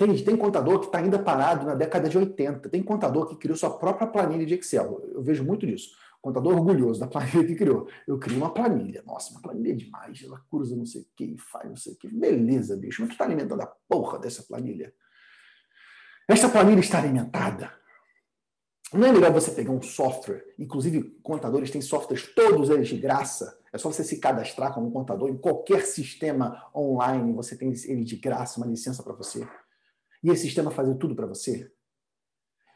Tem, tem contador que está ainda parado na década de 80. Tem contador que criou sua própria planilha de Excel. Eu vejo muito disso. Contador orgulhoso da planilha que criou. Eu crio uma planilha. Nossa, uma planilha demais. Ela cruza não sei o que, faz não sei o que. Beleza, bicho. Mas tu está alimentando a porra dessa planilha. Esta planilha está alimentada. Não é melhor você pegar um software, inclusive contadores têm softwares todos eles de graça. É só você se cadastrar como contador em qualquer sistema online, você tem ele de graça, uma licença para você. E esse sistema fazer tudo para você.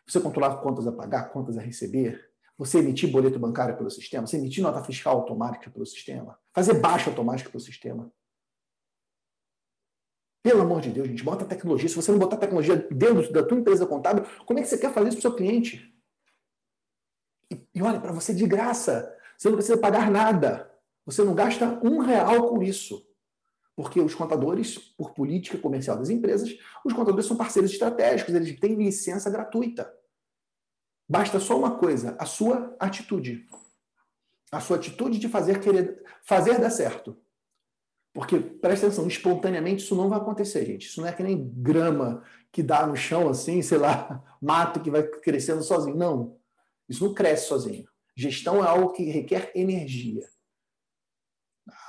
Você controlar contas a pagar, contas a receber, você emitir boleto bancário pelo sistema, você emitir nota fiscal automática pelo sistema, fazer baixa automática pelo sistema. Pelo amor de Deus, gente, bota tecnologia. Se você não botar tecnologia dentro da tua empresa contábil, como é que você quer fazer isso para o seu cliente? E, e olha, para você de graça. Você não precisa pagar nada. Você não gasta um real com isso. Porque os contadores, por política comercial das empresas, os contadores são parceiros estratégicos, eles têm licença gratuita. Basta só uma coisa, a sua atitude. A sua atitude de fazer querer fazer dar certo. Porque, presta atenção, espontaneamente isso não vai acontecer, gente. Isso não é que nem grama que dá no chão assim, sei lá, mato que vai crescendo sozinho. Não. Isso não cresce sozinho. Gestão é algo que requer energia.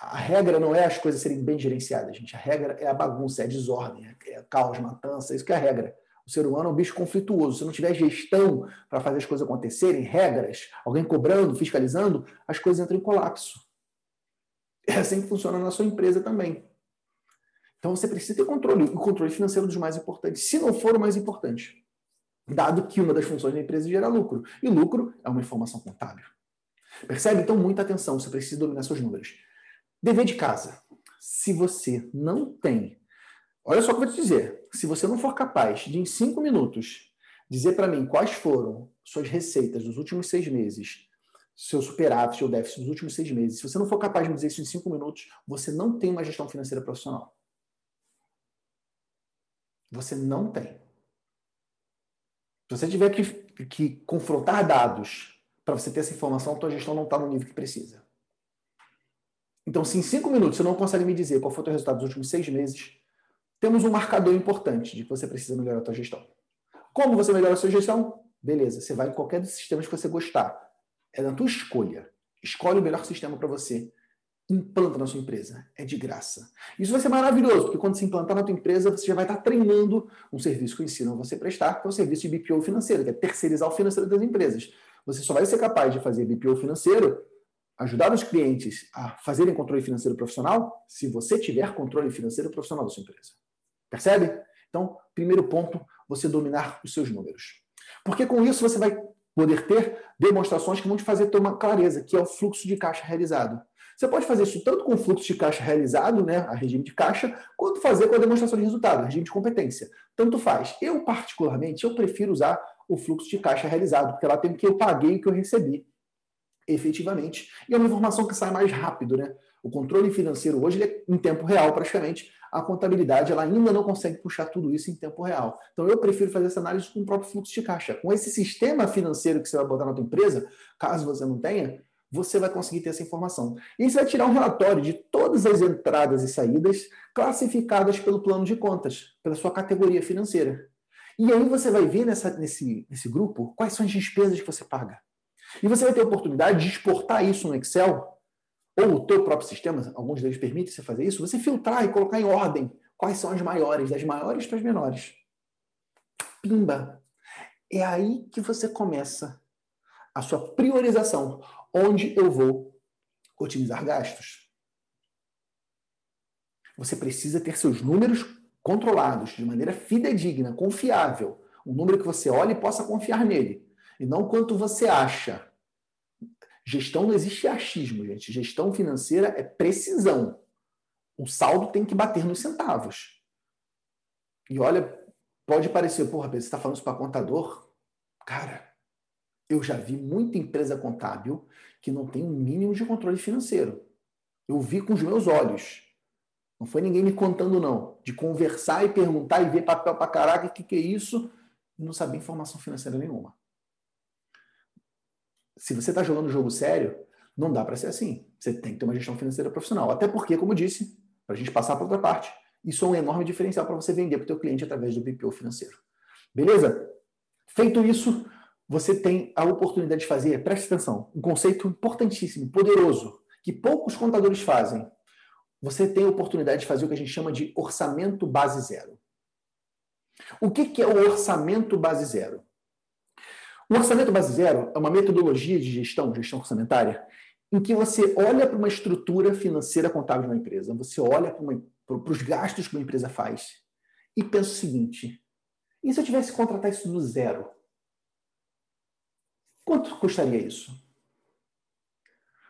A regra não é as coisas serem bem gerenciadas, gente. A regra é a bagunça, é a desordem, é caos, matança, isso que é a regra. O ser humano é um bicho conflituoso. Se não tiver gestão para fazer as coisas acontecerem, regras, alguém cobrando, fiscalizando, as coisas entram em colapso. É assim que funciona na sua empresa também. Então você precisa ter controle. O controle financeiro é dos mais importantes, se não for o mais importante. Dado que uma das funções da empresa é gerar lucro. E lucro é uma informação contábil. Percebe? Então, muita atenção. Você precisa dominar seus números. Dever de casa. Se você não tem Olha só o que eu vou te dizer. Se você não for capaz de, em cinco minutos, dizer para mim quais foram suas receitas dos últimos seis meses, seu superávit ou déficit dos últimos seis meses, se você não for capaz de me dizer isso em cinco minutos, você não tem uma gestão financeira profissional. Você não tem. Se você tiver que, que confrontar dados para você ter essa informação, a gestão não está no nível que precisa. Então, se em cinco minutos você não consegue me dizer qual foi o teu resultado dos últimos seis meses, temos um marcador importante de que você precisa melhorar a sua gestão. Como você melhora a sua gestão? Beleza, você vai em qualquer dos sistemas que você gostar. É da tua escolha. Escolhe o melhor sistema para você. Implanta na sua empresa. É de graça. Isso vai ser maravilhoso, porque quando se implantar na tua empresa, você já vai estar treinando um serviço que a você prestar, que é o serviço de BPO financeiro, que é terceirizar o financeiro das empresas. Você só vai ser capaz de fazer BPO financeiro ajudar os clientes a fazerem controle financeiro profissional se você tiver controle financeiro profissional da sua empresa. Percebe? Então, primeiro ponto, você dominar os seus números. Porque com isso você vai poder ter demonstrações que vão te fazer ter uma clareza, que é o fluxo de caixa realizado. Você pode fazer isso tanto com o fluxo de caixa realizado, né, a regime de caixa, quanto fazer com a demonstração de resultado, a regime de competência. Tanto faz. Eu, particularmente, eu prefiro usar o fluxo de caixa realizado, porque lá tem o que eu paguei e o que eu recebi efetivamente. E é uma informação que sai mais rápido, né? O controle financeiro hoje é em tempo real, praticamente a contabilidade ela ainda não consegue puxar tudo isso em tempo real. Então eu prefiro fazer essa análise com o próprio fluxo de caixa. Com esse sistema financeiro que você vai botar na tua empresa, caso você não tenha, você vai conseguir ter essa informação. E você vai tirar um relatório de todas as entradas e saídas classificadas pelo plano de contas, pela sua categoria financeira. E aí você vai ver nessa, nesse, nesse grupo quais são as despesas que você paga. E você vai ter a oportunidade de exportar isso no Excel ou o teu próprio sistema, alguns deles permitem você fazer isso, você filtrar e colocar em ordem quais são as maiores, das maiores para as menores. Pimba! É aí que você começa a sua priorização. Onde eu vou otimizar gastos? Você precisa ter seus números controlados de maneira fidedigna, confiável. Um número que você olhe e possa confiar nele. E não quanto você acha. Gestão não existe achismo, gente. Gestão financeira é precisão. O saldo tem que bater nos centavos. E olha, pode parecer, porra, você está falando isso para contador? Cara, eu já vi muita empresa contábil que não tem um mínimo de controle financeiro. Eu vi com os meus olhos. Não foi ninguém me contando, não. De conversar e perguntar e ver papel para caraca, o que, que é isso? E não saber informação financeira nenhuma se você está jogando jogo sério, não dá para ser assim. Você tem que ter uma gestão financeira profissional. Até porque, como disse, para a gente passar para outra parte, Isso é um enorme diferencial para você vender para o teu cliente através do BPO financeiro. Beleza? Feito isso, você tem a oportunidade de fazer, preste atenção, um conceito importantíssimo, poderoso, que poucos contadores fazem. Você tem a oportunidade de fazer o que a gente chama de orçamento base zero. O que é o orçamento base zero? O orçamento base zero é uma metodologia de gestão, gestão orçamentária, em que você olha para uma estrutura financeira contábil de uma empresa, você olha para, uma, para os gastos que uma empresa faz e pensa o seguinte: e se eu tivesse que contratar isso do zero? Quanto custaria isso?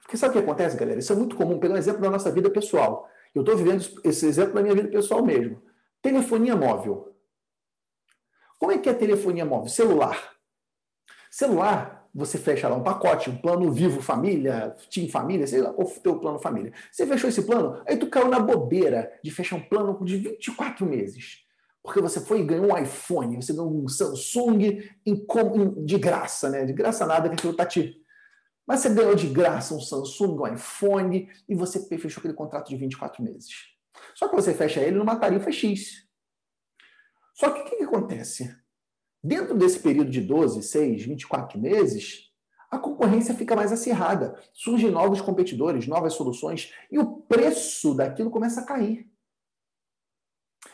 Porque sabe o que acontece, galera? Isso é muito comum. Um exemplo da nossa vida pessoal. Eu estou vivendo esse exemplo na minha vida pessoal mesmo. Telefonia móvel. Como é que é telefonia móvel? Celular. Celular, você fecha lá um pacote, um plano Vivo Família, Team Família, sei lá, ou teu plano família. Você fechou esse plano, aí tu caiu na bobeira de fechar um plano de 24 meses. Porque você foi e ganhou um iPhone, você ganhou um Samsung em, de graça, né? De graça nada que aquilo tá te. Mas você ganhou de graça um Samsung, um iPhone, e você fechou aquele contrato de 24 meses. Só que você fecha ele numa tarifa X. Só que o que, que acontece? Dentro desse período de 12, 6, 24 meses, a concorrência fica mais acirrada. Surgem novos competidores, novas soluções, e o preço daquilo começa a cair.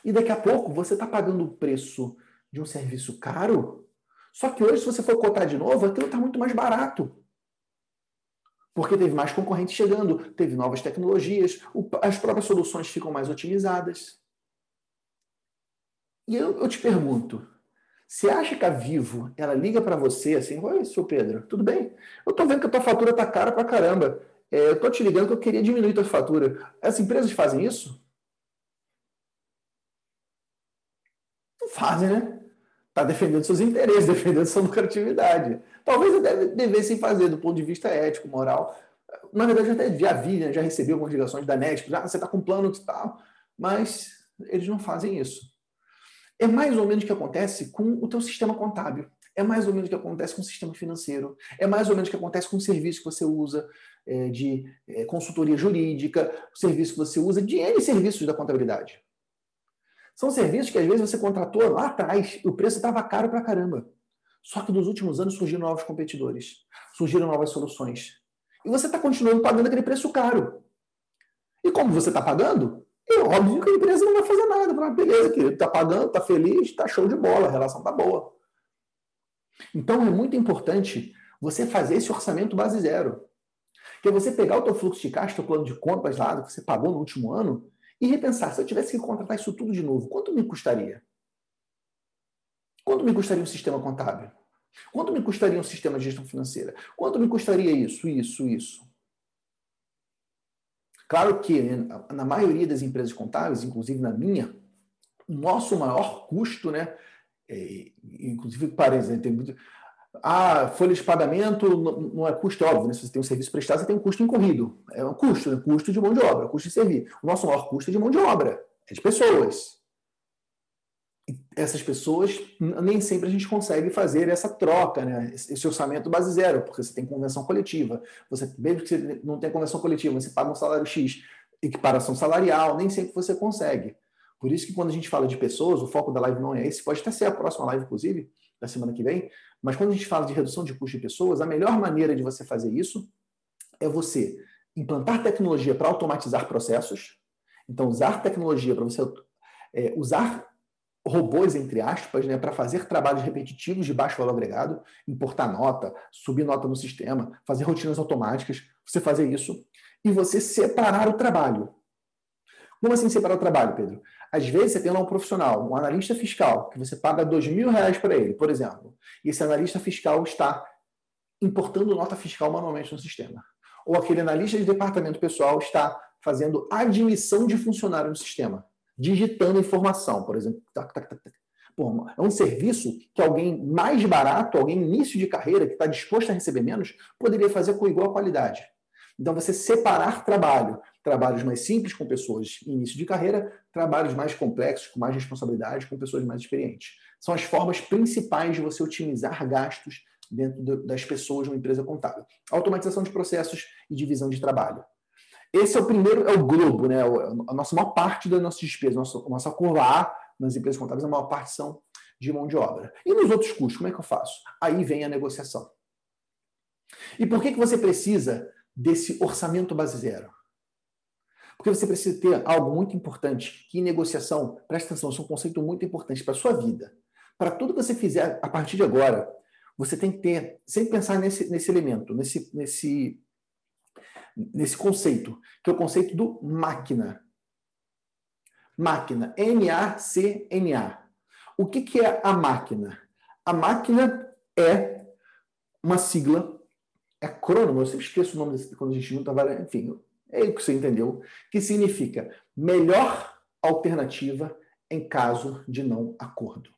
E daqui a pouco você está pagando o preço de um serviço caro, só que hoje, se você for cotar de novo, aquilo está muito mais barato. Porque teve mais concorrente chegando, teve novas tecnologias, as próprias soluções ficam mais otimizadas. E eu, eu te pergunto, você acha que a Vivo, ela liga para você assim, oi, seu Pedro, tudo bem? Eu estou vendo que a tua fatura está cara para caramba. É, eu estou te ligando que eu queria diminuir a tua fatura. As empresas fazem isso? fazem, né? Está defendendo seus interesses, defendendo sua lucratividade. Talvez deve, devessem fazer do ponto de vista ético, moral. Na verdade, eu até já vi, né? já recebi algumas ligações da NET, já você está com plano e tal, mas eles não fazem isso. É mais ou menos o que acontece com o teu sistema contábil. É mais ou menos o que acontece com o sistema financeiro. É mais ou menos o que acontece com o serviço que você usa é, de é, consultoria jurídica, o serviço que você usa de N serviços da contabilidade. São serviços que às vezes você contratou lá atrás e o preço estava caro para caramba. Só que nos últimos anos surgiram novos competidores, surgiram novas soluções. E você está continuando pagando aquele preço caro. E como você está pagando, é óbvio que a empresa não vai fazer nada. Fala, beleza, querido, está pagando, está feliz, está show de bola, a relação está boa. Então é muito importante você fazer esse orçamento base zero. Que é você pegar o teu fluxo de caixa, teu plano de contas lá que você pagou no último ano, e repensar, se eu tivesse que contratar isso tudo de novo, quanto me custaria? Quanto me custaria um sistema contábil? Quanto me custaria um sistema de gestão financeira? Quanto me custaria isso, isso, isso? Claro que na maioria das empresas contábeis, inclusive na minha, o nosso maior custo, né? É, inclusive, por exemplo, a folha de pagamento não é custo óbvio, né? Se você tem um serviço prestado, você tem um custo incorrido. É um custo, né? custo de mão de obra, custo de servir. O nosso maior custo é de mão de obra, é de pessoas. Essas pessoas, nem sempre a gente consegue fazer essa troca, né? esse orçamento base zero, porque você tem convenção coletiva. Você, mesmo que você não tenha convenção coletiva, você paga um salário X, equiparação salarial, nem sempre você consegue. Por isso que quando a gente fala de pessoas, o foco da live não é esse, pode até ser a próxima live, inclusive, da semana que vem, mas quando a gente fala de redução de custo de pessoas, a melhor maneira de você fazer isso é você implantar tecnologia para automatizar processos. Então, usar tecnologia para você é, usar robôs, entre aspas, né, para fazer trabalhos repetitivos de baixo valor agregado, importar nota, subir nota no sistema, fazer rotinas automáticas, você fazer isso e você separar o trabalho. Como assim separar o trabalho, Pedro? Às vezes você tem lá um profissional, um analista fiscal, que você paga dois mil reais para ele, por exemplo, e esse analista fiscal está importando nota fiscal manualmente no sistema. Ou aquele analista de departamento pessoal está fazendo admissão de funcionário no sistema, digitando informação, por exemplo. Pô, é um serviço que alguém mais barato, alguém início de carreira, que está disposto a receber menos, poderia fazer com igual qualidade. Então, você separar trabalho, trabalhos mais simples com pessoas início de carreira, trabalhos mais complexos, com mais responsabilidade, com pessoas mais experientes. São as formas principais de você otimizar gastos dentro das pessoas de uma empresa contábil. Automatização de processos e divisão de trabalho. Esse é o primeiro, é o globo, né? A nossa maior parte da nossa despesa, nossa, nossa curva A nas empresas contábeis, a maior parte são de mão de obra. E nos outros custos, como é que eu faço? Aí vem a negociação. E por que, que você precisa desse orçamento base zero? Porque você precisa ter algo muito importante, que negociação, presta atenção, isso é um conceito muito importante para a sua vida. Para tudo que você fizer a partir de agora, você tem que ter, sempre pensar nesse, nesse elemento, nesse, nesse, nesse conceito, que é o conceito do máquina. Máquina, M-A-C-N-A. O que, que é a máquina? A máquina é uma sigla, é acrônimo, eu sempre esqueço o nome desse, quando a gente junta várias, enfim, é o que você entendeu, que significa melhor alternativa em caso de não acordo.